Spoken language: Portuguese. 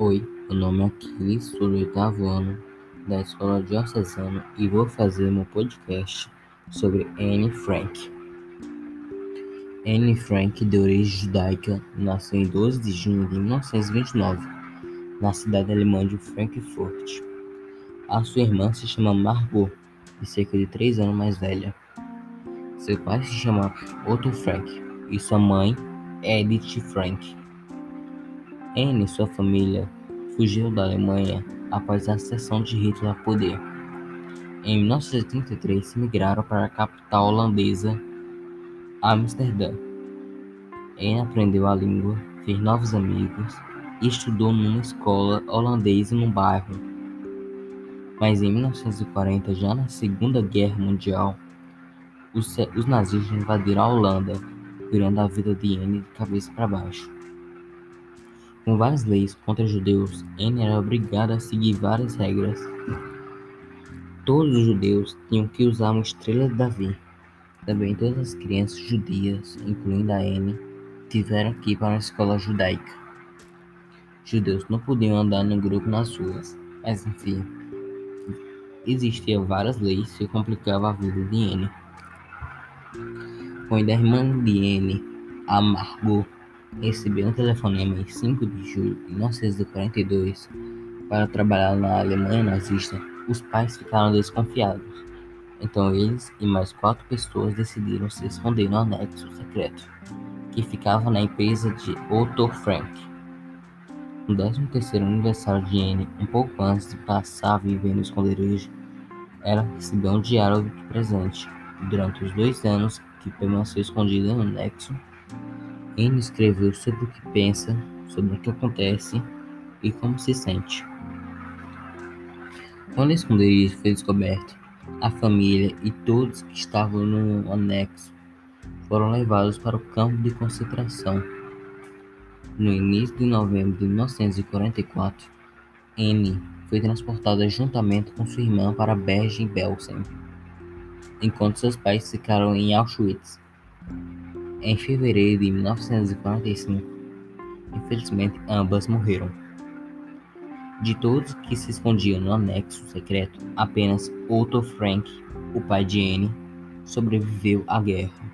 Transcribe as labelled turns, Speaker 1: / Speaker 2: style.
Speaker 1: Oi, meu nome é Aquiles, sou do oitavo ano da Escola Diocesana e vou fazer meu podcast sobre Anne Frank. Anne Frank, de origem judaica, nasceu em 12 de junho de 1929, na cidade alemã de Frankfurt. A sua irmã se chama Margot, e cerca de 3 anos mais velha. Seu pai se chama Otto Frank e sua mãe, Edith Frank. Anne e sua família fugiu da Alemanha após a ascensão de Hitler ao poder. Em 1933, migraram para a capital holandesa, Amsterdã. Anne aprendeu a língua, fez novos amigos e estudou numa escola holandesa no bairro. Mas em 1940, já na Segunda Guerra Mundial, os, os nazistas invadiram a Holanda, virando a vida de Anne de cabeça para baixo. Com várias leis contra judeus, Anne era obrigada a seguir várias regras. Todos os judeus tinham que usar uma estrela de Davi. Também todas as crianças judias, incluindo a Anne, tiveram que ir para uma escola judaica. Judeus não podiam andar no grupo nas ruas, mas enfim, existiam várias leis que complicavam a vida de Anne. Quando a irmã de Anne, a Margot, recebeu um telefonema em 5 de julho de 1942 para trabalhar na Alemanha nazista, os pais ficaram desconfiados. Então eles e mais quatro pessoas decidiram se esconder no anexo secreto, que ficava na empresa de Otto Frank. No 13º aniversário de Anne, um pouco antes de passar a viver no esconderijo, ela recebeu um diário de presente. Durante os dois anos que permaneceu escondida no anexo, Anne escreveu sobre o que pensa, sobre o que acontece e como se sente. Quando o esconderijo foi descoberto, a família e todos que estavam no anexo foram levados para o campo de concentração. No início de novembro de 1944, Anne foi transportada juntamente com sua irmã para Bergen-Belsen, enquanto seus pais ficaram em Auschwitz. Em fevereiro de 1945, infelizmente ambas morreram. De todos que se escondiam no anexo secreto, apenas Otto Frank, o pai de Anne, sobreviveu à guerra.